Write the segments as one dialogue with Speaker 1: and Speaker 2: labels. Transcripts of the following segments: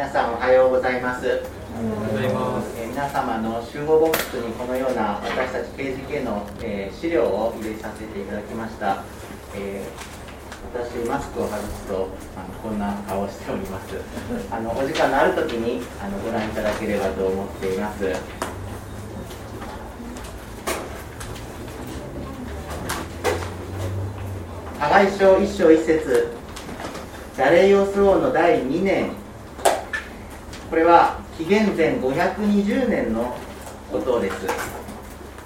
Speaker 1: 皆さんおはようございます。え皆様の集合ボックスにこのような私たち KGK の、え資料を入れさせていただきました。えー、私マスクを外すとあのこんな顔をしております。あのお時間のある時にあのご覧いただければと思っています。加害書一章一節ダレイオス王の第2年これは紀元前520年のことです。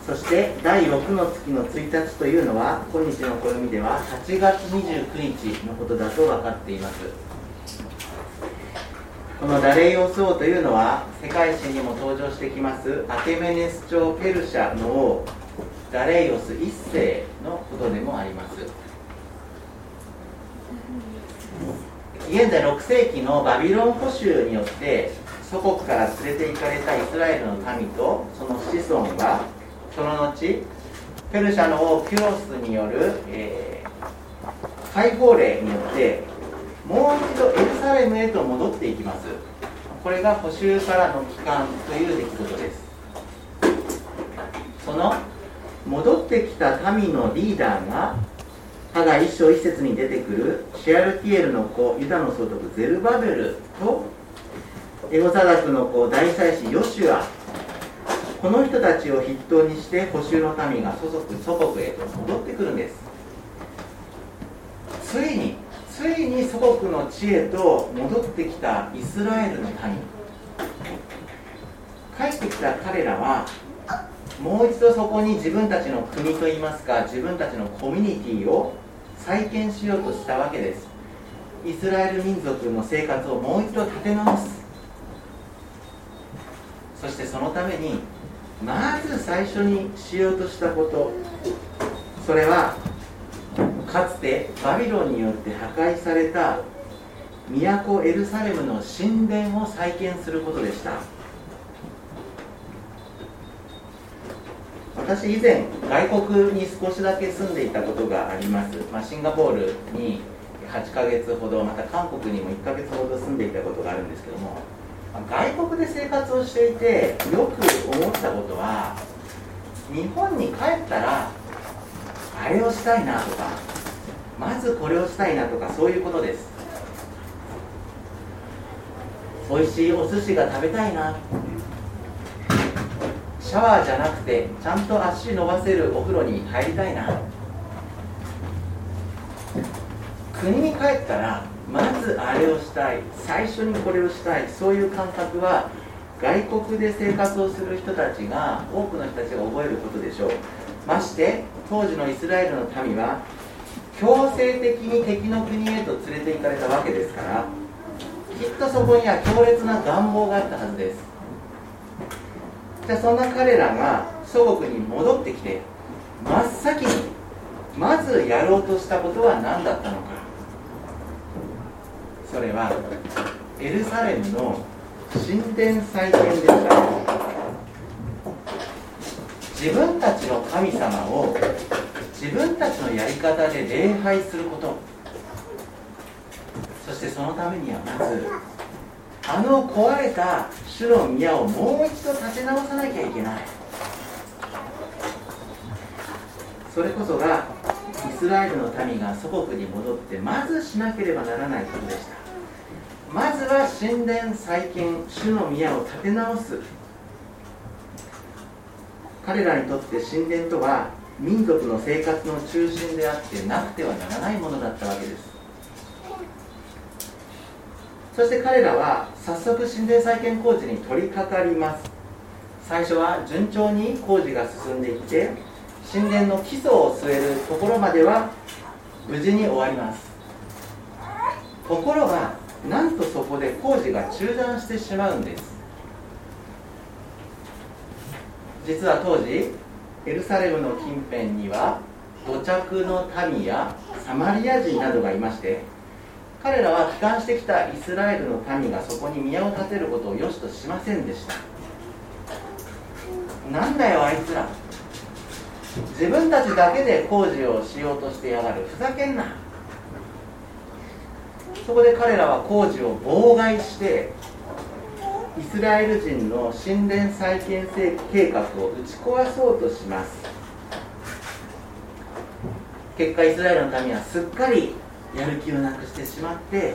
Speaker 1: そして第6の月の1日というのは今日の暦では8月29日のことだと分かっています。このダレイオス王というのは世界史にも登場してきますアテメネス朝ペルシャの王ダレイオス1世のことでもあります。現在6世紀のバビロン捕囚によって祖国から連れて行かれたイスラエルの民とその子孫がその後ペルシャの王キュロスによる、えー、解放令によってもう一度エルサレムへと戻っていきます。これが捕囚からの帰還という出来事です。その戻ってきた民のリーダーがただ一章一節に出てくるシェアルティエルの子ユダの総督ゼルバベルとエゴサダクの子大祭司ヨシュア。この人たちを筆頭にして補修の民が祖国祖国へと戻ってくるんです。ついについに祖国の地へと戻ってきたイスラエルの民。帰ってきた彼らはもう一度そこに自分たちの国といいますか自分たちのコミュニティを再建しようとしたわけです。イスラエル民族の生活をもう一度立て直すそしてそのためにまず最初にしようとしたこと。それはかつてバビロンによって破壊された都エルサレムの神殿を再建することでした。私以前外国に少しだけ住んでいたことがあります、まあ、シンガポールに8ヶ月ほどまた韓国にも1ヶ月ほど住んでいたことがあるんですけども。外国で生活をしていてよく思ったことは日本に帰ったらあれをしたいなとかまずこれをしたいなとかそういうことです。美味しいお寿司が食べたいな。シャワーじゃなくてちゃんと足伸ばせるお風呂に入りたいな。国に帰ったらまずあれをしたい。最初にこれをしたい。そういう感覚は外国で生活をする人たちが多くの人たちが覚えることでしょう。まして当時のイスラエルの民は強制的に敵の国へと連れて行かれたわけですからきっとそこには強烈な願望があったはずです。じゃあそんな彼らが祖国に戻ってきて真っ先にまずやろうとしたことは何だったのか。それはエルサレムの神殿再建でした。自分たちの神様を自分たちのやり方で礼拝すること。そしてそのためにはまずあの壊れた主の宮をもう一度建て直さなきゃいけない。それこそがイスラエルの民が祖国に戻ってまずしなければならないことでした。まずは神殿再建主の宮を建て直す。彼らにとって神殿とは民族の生活の中心であってなくてはならないものだったわけです。そして彼らは早速神殿再建工事に取り掛かります。最初は順調に工事が進んでいって神殿の基礎を据えるところまでは無事に終わります。ところがなんとそこで工事が中断してしまうんです。実は当時エルサレムの近辺には土着の民やサマリア人などがいまして彼らは帰還してきたイスラエルの民がそこに宮を建てることを良しとしませんでした。なんだよあいつら。自分たちだけで工事をしようとしてやがる。ふざけんな。そこで彼らは工事を妨害してイスラエル人の神殿再建計画を打ち壊そうとします。結果イスラエルの民はすっかりやる気をなくしてしまって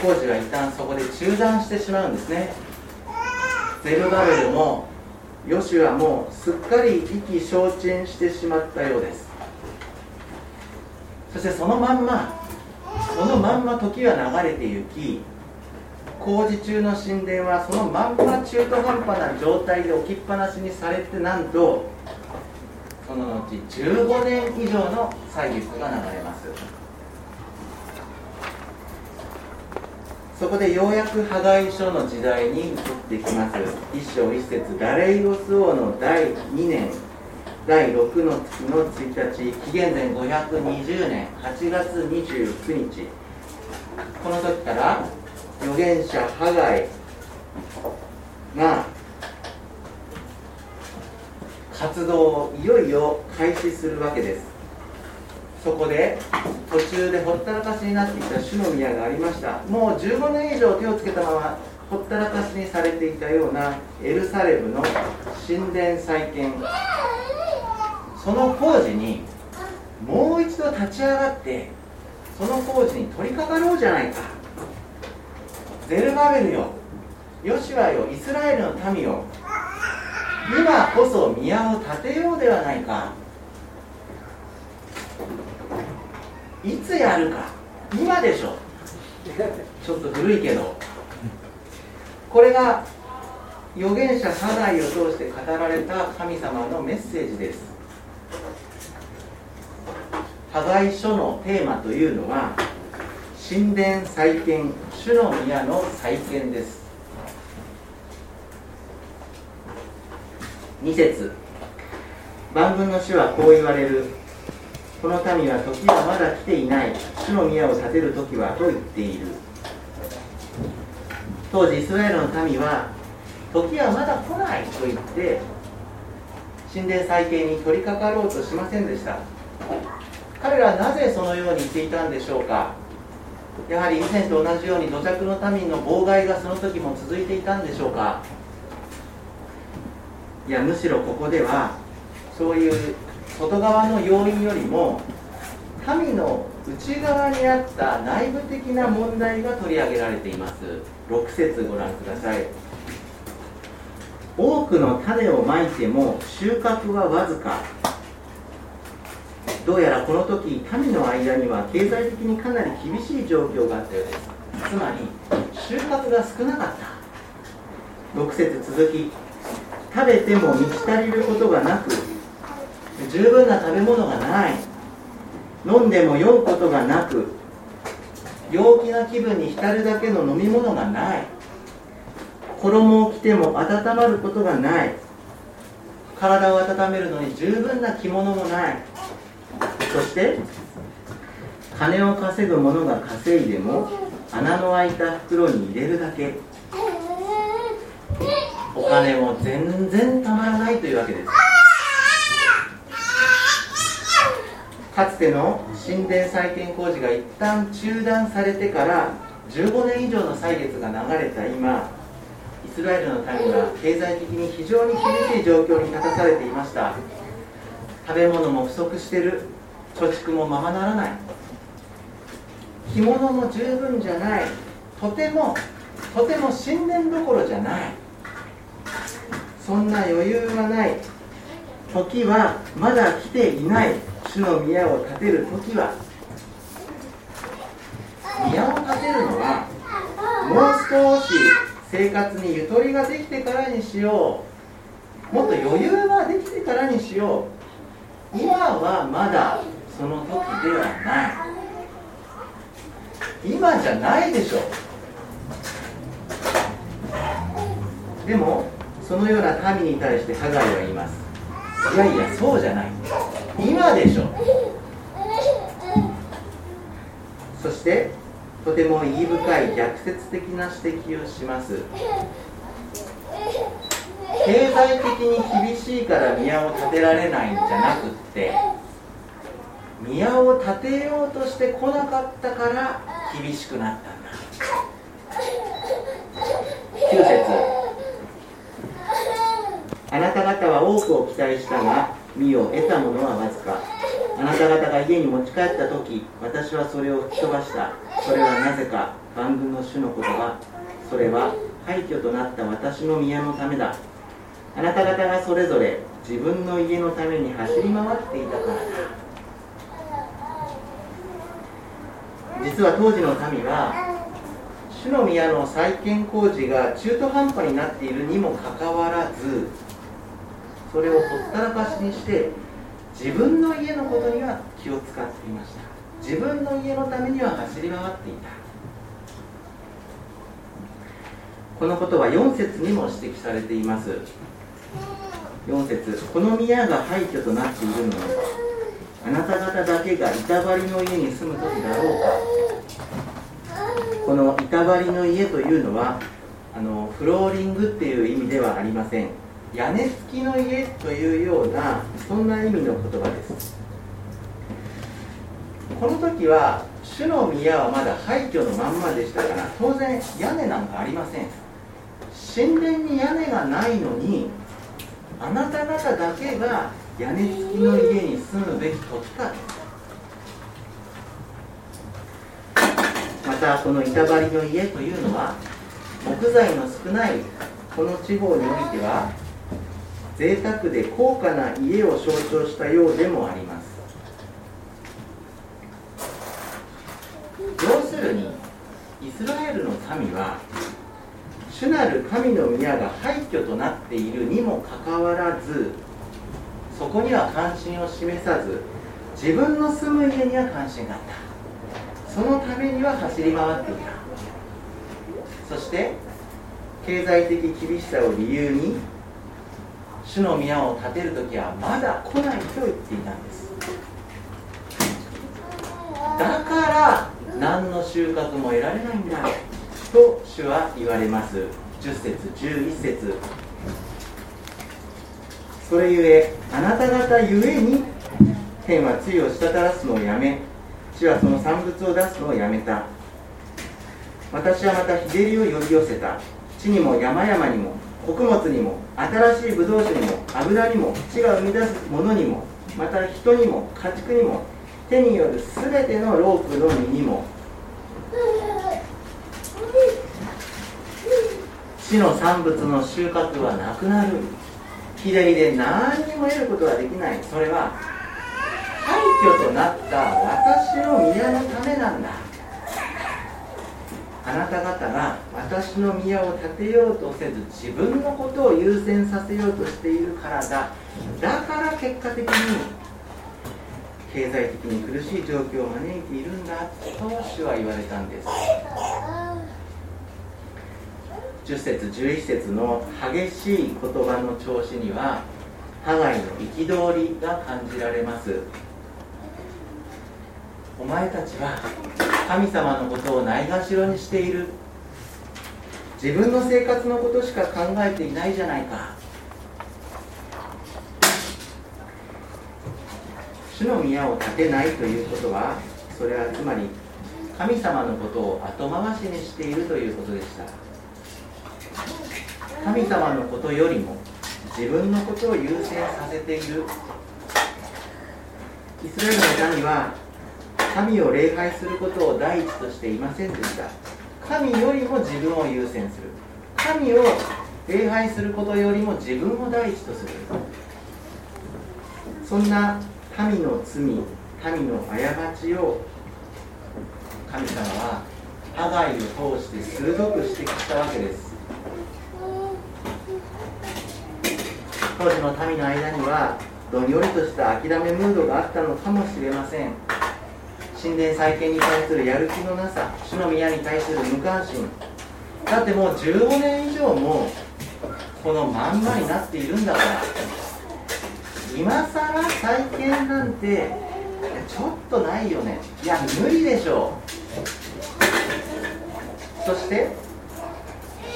Speaker 1: 工事は一旦そこで中断してしまうんですね。ゼルバベルもヨシュアもすっかり意気消沈してしまったようです。そしてそのまんまそのまんま時は流れて行き工事中の神殿はそのまんま中途半端な状態で置きっぱなしにされてなんとその後15年以上の歳月が流れます。そこでようやく破壊書の時代に移ってきます。一章一節ダレイロス王の第2年。第6の月の1日紀元前520年8月29日。この時から預言者ハガイが活動をいよいよ開始するわけです。そこで途中でほったらかしになっていた主の宮がありました。もう15年以上手をつけたままほったらかしにされていたようなエルサレムの神殿再建。その工事にもう一度立ち上がってその工事に取り掛かろうじゃないか。ゼルバベルよヨシュアよイスラエルの民よ今こそ宮を建てようではないか。いつやるか今でしょ。ちょっと古いけど。これが預言者サダイを通して語られた神様のメッセージです。破壊書のテーマというのは神殿再建主の宮の再建です。2節。万軍の主はこう言われる。この民は時はまだ来ていない。主の宮を建てる時はと言っている。当時イスラエルの民は時はまだ来ないと言って神殿再建に取り掛かろうとしませんでした。彼らはなぜそのように言っていたんでしょうか？やはり以前と同じように土着の民の妨害がその時も続いていたんでしょうか？いやむしろここではそういう外側の要因よりも民の内側にあった内部的な問題が取り上げられています。6節ご覧ください。多くの種をまいても収穫はわずか。どうやらこの時民の間には経済的にかなり厳しい状況があったようです。つまり収穫が少なかった。6節続き。食べても満ち足りることがなく十分な食べ物がない。飲んでも酔うことがなく陽気な気分に浸るだけの飲み物がない。衣を着ても温まることがない。体を温めるのに十分な着物もない。そして金を稼ぐ者が稼いでも穴の開いた袋に入れるだけ。お金も全然たまらないというわけです。かつての神殿再建工事が一旦中断されてから15年以上の歳月が流れた今イスラエルの民は経済的に非常に厳しい状況に立たされていました。食べ物も不足してる。貯蓄もままならない。着物も十分じゃない。とてもとても神殿どころじゃない。そんな余裕がない。時はまだ来ていない。主の宮を建てる時は。宮を建てるのはもう少し生活にゆとりができてからにしよう。もっと余裕ができてからにしよう。今はまだその時ではない。今じゃないでしょ。でもそのような民に対してハガイは言います。いやいやそうじゃない。今でしょ。そしてとても意義深い逆説的な指摘をします。経済的に厳しいから宮を建てられないんじゃなくって宮を建てようとしてこなかったから厳しくなったんだ。9節。あなた方は多くを期待したが身を得たものはわずか。あなた方が家に持ち帰った時私はそれを吹き飛ばした。それはなぜか万軍の主の言葉。それは廃墟となった私の宮のためだ。あなた方がそれぞれ自分の家のために走り回っていたからだ。実は当時の民は主の宮の再建工事が中途半端になっているにもかかわらずそれをほったらかしにして自分の家のことには気を使っていました。自分の家のためには走り回っていた。このことは4節にも指摘されています。4節この宮が廃墟となっているの。はあなた方だけが板張りの家に住む時だろうか。この板張りの家というのはあのフローリングっていう意味ではありません。屋根付きの家というようなそんな意味の言葉です。この時は主の宮はまだ廃墟のまんまでしたから当然屋根なんかありません。神殿に屋根がないのにあなた方だけが屋根付きの家に住むべき時か。またこの板張りの家というのは木材の少ないこの地方においては贅沢で高価な家を象徴したようでもあります。要するにイスラエルの民は主なる神の宮が廃墟となっているにもかかわらずそこには関心を示さず自分の住む家には関心があった。そのためには走り回っていた。そして経済的厳しさを理由に主の宮を建てる時はまだ来ないと言っていたんです。だから何の収穫も得られないんだと主は言われます。10節11節。それゆえあなた方ゆえに天は露を滴らすのをやめ地はその産物を出すのをやめた。私はまた日照りを呼び寄せた。地にも山々にも穀物にも新しいブドウ酒にも油にも地が生み出すものにもまた人にも家畜にも手による全てのロープの実にも。地の産物の収穫はなくなる。日照りで何にも得ることができない。それは廃墟となった私の宮のためなんだ。あなた方が私の宮を建てようとせず自分のことを優先させようとしているからだ。だから結果的に経済的に苦しい状況を招いているんだと主は言われたんです。10節11節の激しい言葉の調子にはハガイの憤りが感じられます。お前たちは神様のことをないがしろにしている。自分の生活のことしか考えていないじゃないか。主の宮を建てないということはそれはつまり神様のことを後回しにしているということでした。神様のことよりも自分のことを優先させている。イスラエルの民は神を礼拝することを第一としていませんでした。神よりも自分を優先する。神を礼拝することよりも自分を第一とする。そんな民の罪民の過ちを神様はハガイを通して鋭く指摘したわけです。当時の民の間にはどんよりとした諦めムードがあったのかもしれません。神殿再建に対するやる気のなさ主の宮に対する無関心。だってもう15年以上もこのまんまになっているんだから。今さら再建なんてちょっとないよね。いや無理でしょう。そして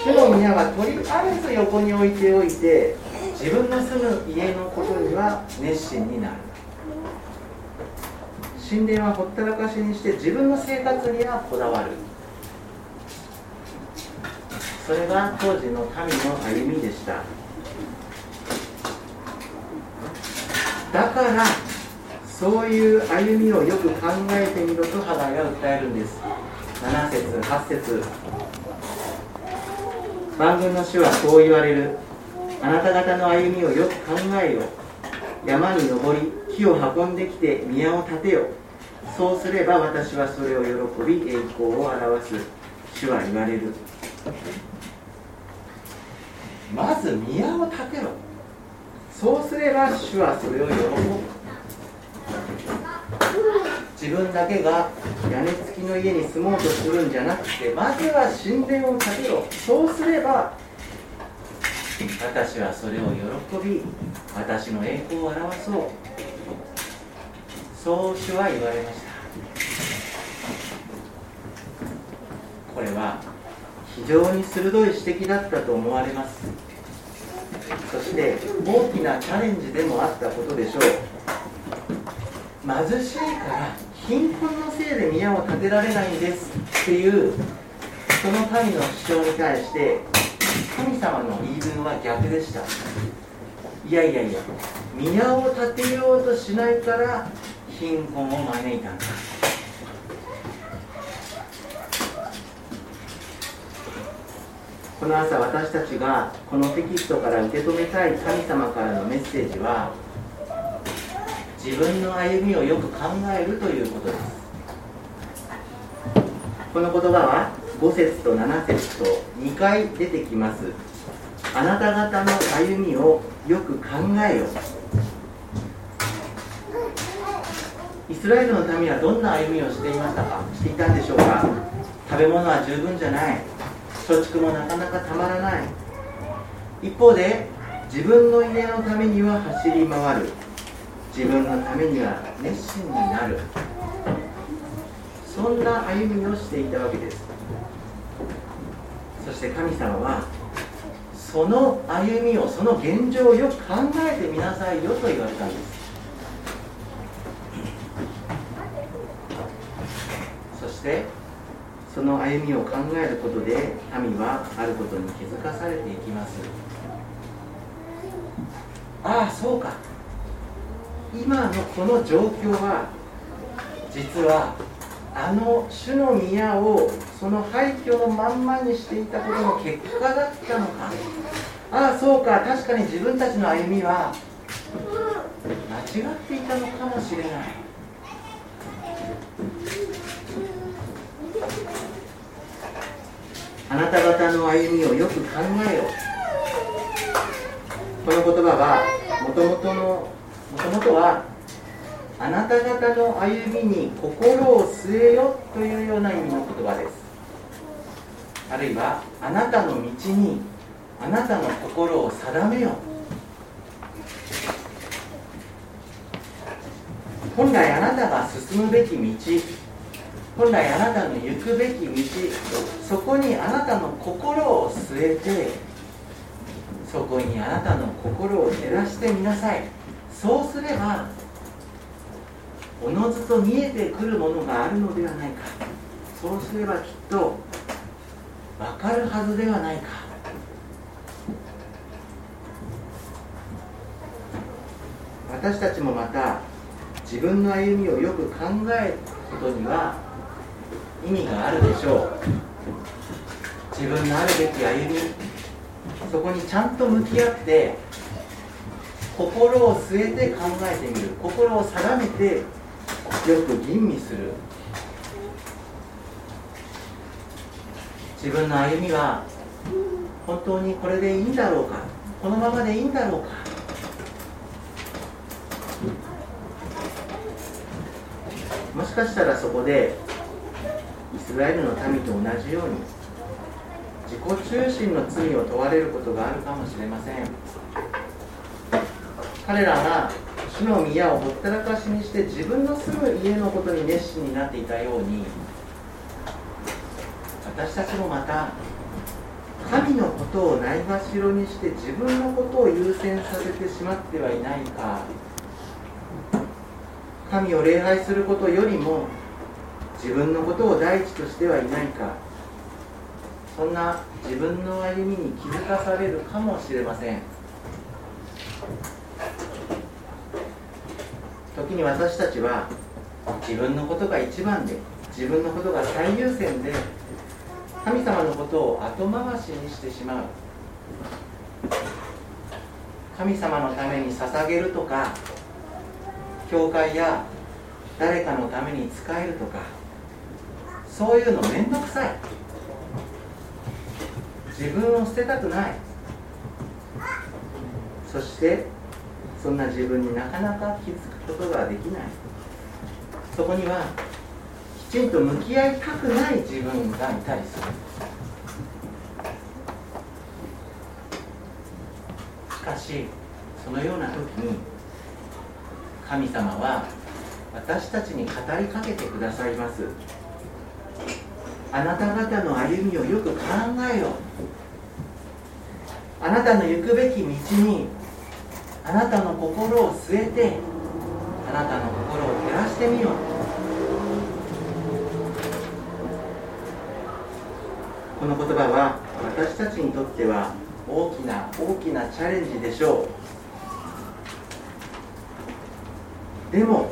Speaker 1: 主の宮はとりあえず横に置いておいて自分の住む家のことには熱心になる。神殿はほったらかしにして自分の生活にはこだわる。それが当時の民の歩みでした。だからそういう歩みをよく考えてみろとハガイが訴えるんです。7節8節。万軍の主はこう言われる。あなた方の歩みをよく考えよ山に登り木を運んできて宮を建てよそうすれば私はそれを喜び栄光を表す。主は言われる。まず宮を建てろ。そうすれば主はそれを喜ぶ。自分だけが屋根付きの家に住もうとするんじゃなくてまずは神殿を建てろ。そうすれば私はそれを喜び私の栄光を表そう。そう主は言われました。これは非常に鋭い指摘だったと思われます。そして大きなチャレンジでもあったことでしょう。貧しいから貧困のせいで宮を建てられないんですっていうその民の主張に対して神様の言い分は逆でした。いやいやいや宮を建てようとしないから貧困を招いたんだ。この朝私たちがこのテキストから受け止めたい神様からのメッセージは自分の歩みをよく考えるということです。この言葉は5節と7節と2回出てきます。あなた方の歩みをよく考えよイスラエルの民はどんな歩みをしていましたか？していたんでしょうか？食べ物は十分じゃない。貯蓄もなかなかたまらない。一方で自分の家のためには走り回る。自分のためには熱心になる。そんな歩みをしていたわけです。そして神様はその歩みをその現状をよく考えてみなさいよと言われたんです。そしてその歩みを考えることで民はあることに気づかされていきます。ああそうか。今のこの状況は実はあの主の宮をその廃墟のまんまにしていたことの結果だったのか。ああそうか確かに自分たちの歩みは間違っていたのかもしれない。あなた方の歩みをよく考えよこの言葉はもともとのもともとはあなた方の歩みに心を据えよというような意味の言葉です。あるいはあなたの道にあなたの心を定めよ本来あなたが進むべき道本来あなたの行くべき道そこにあなたの心を据えてそこにあなたの心を照らしてみなさい。そうすればおのずと見えてくるものがあるのではないか。そうすればきっと分かるはずではないか。私たちもまた自分の歩みをよく考えることには意味があるでしょう。自分のあるべき歩みそこにちゃんと向き合って心を据えて考えてみる。心を定めてよく吟味する。自分の歩みは本当にこれでいいんだろうか？このままでいいんだろうか？もしかしたらそこでイスラエルの民と同じように自己中心の罪を問われることがあるかもしれません。彼らが主の宮をほったらかしにして自分の住む家のことに熱心になっていたように私たちもまた神のことをないがしろにして自分のことを優先させてしまってはいないか。神を礼拝することよりも自分のことを第一としてはいないか。そんな自分の歩みに気づかされるかもしれません時に私たちは自分のことが一番で自分のことが最優先で神様のことを後回しにしてしまう。神様のために捧げるとか教会や誰かのために使えるとかそういうの面倒くさい。自分を捨てたくない。そしてそんな自分になかなか気づくことができない。そこにはきちんと向き合いたくない自分がいたりする。しかしそのような時に神様は私たちに語りかけてくださいます。あなた方の歩みをよく考えよあなたの行くべき道にあなたの心を据えてあなたの心を照らしてみよう。この言葉は私たちにとっては大きな大きなチャレンジでしょう。でも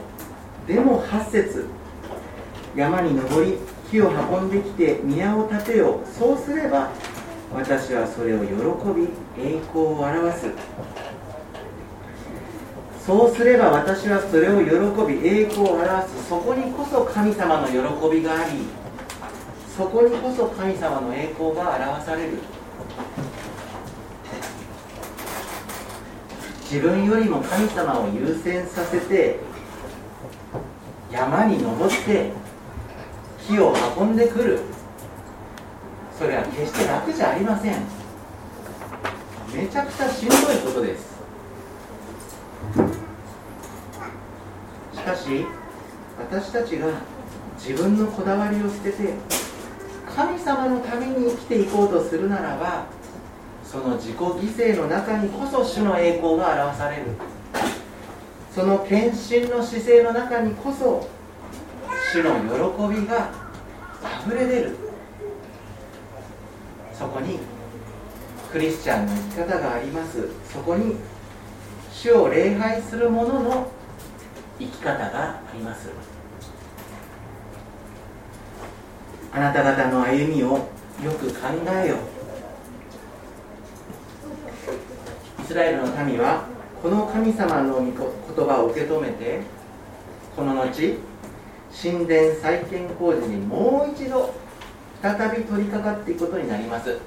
Speaker 1: でも8節山に登り木を運んできて宮を建てよう。そうすれば私はそれを喜び栄光を表す。そうすれば私はそれを喜び栄光を表す。そこにこそ神様の喜びがありそこにこそ神様の栄光が表される。自分よりも神様を優先させて山に登って木を運んでくる。それは決して楽じゃありません。めちゃくちゃしんどいことです。しかし私たちが自分のこだわりを捨てて神様のために生きていこうとするならばその自己犠牲の中にこそ主の栄光が表される。その献身の姿勢の中にこそ主の喜びがあふれ出る。そこにクリスチャンの生き方があります。そこに主を礼拝する者の生き方があります。あなた方の歩みをよく考えよイスラエルの民はこの神様の言葉を受け止めてこの後神殿再建工事にもう一度再び取り掛かっていくことになります。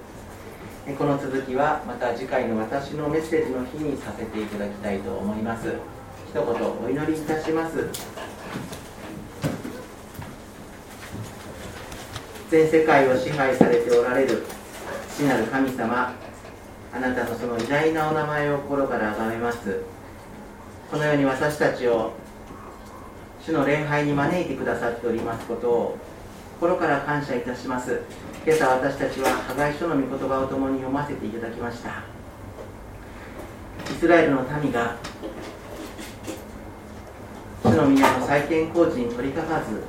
Speaker 1: この続きはまた次回の私のメッセージの日にさせていただきたいと思います。一言お祈りいたします。全世界を支配されておられる父なる神様あなたのその偉大なお名前を心から崇めます。このように私たちを主の礼拝に招いてくださっておりますことを心から感謝いたします。今朝私たちは破壊書の御言葉を共に読ませていただきました。イスラエルの民が主の宮の再建工事に取り掛かず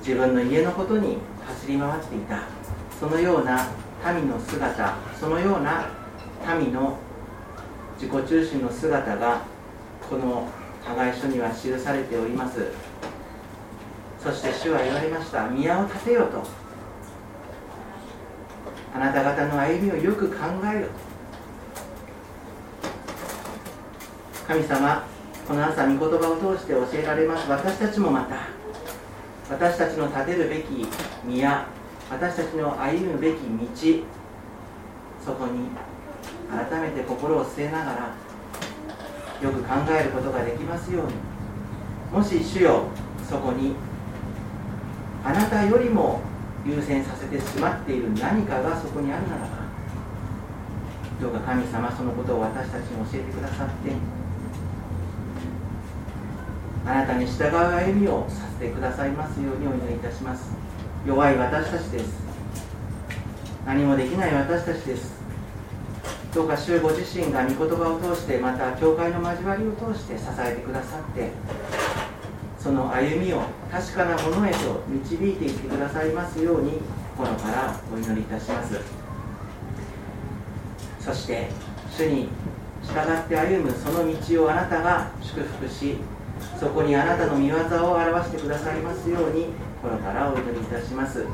Speaker 1: 自分の家のことに走り回っていたそのような民の姿そのような民の自己中心の姿がこの加害書には記されております。そして主は言われました宮を建てよと。あなた方の歩みをよく考えよ神様この朝御言葉を通して教えられます。私たちもまた私たちの立てるべき宮私たちの歩むべき道そこに改めて心を据えながらよく考えることができますように。もし主よそこにあなたよりも優先させてしまっている何かがそこにあるならばどうか神様そのことを私たちに教えてくださってあなたに従う歩みをさせてくださいますようにお祈りいたします。弱い私たちです。何もできない私たちです。どうか主ご自身が御言葉を通してまた教会の交わりを通して支えてくださってその歩みを確かなものへと導いていってくださいますように心からお祈りいたします。そして主に従って歩むその道をあなたが祝福しそこにあなたの御業を表してくださいますようにこのからお祈りいたします。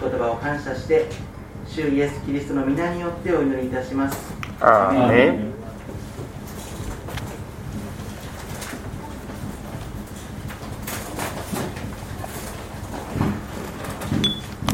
Speaker 1: 御言葉を感謝して主イエス・キリストの皆によってお祈りいたします。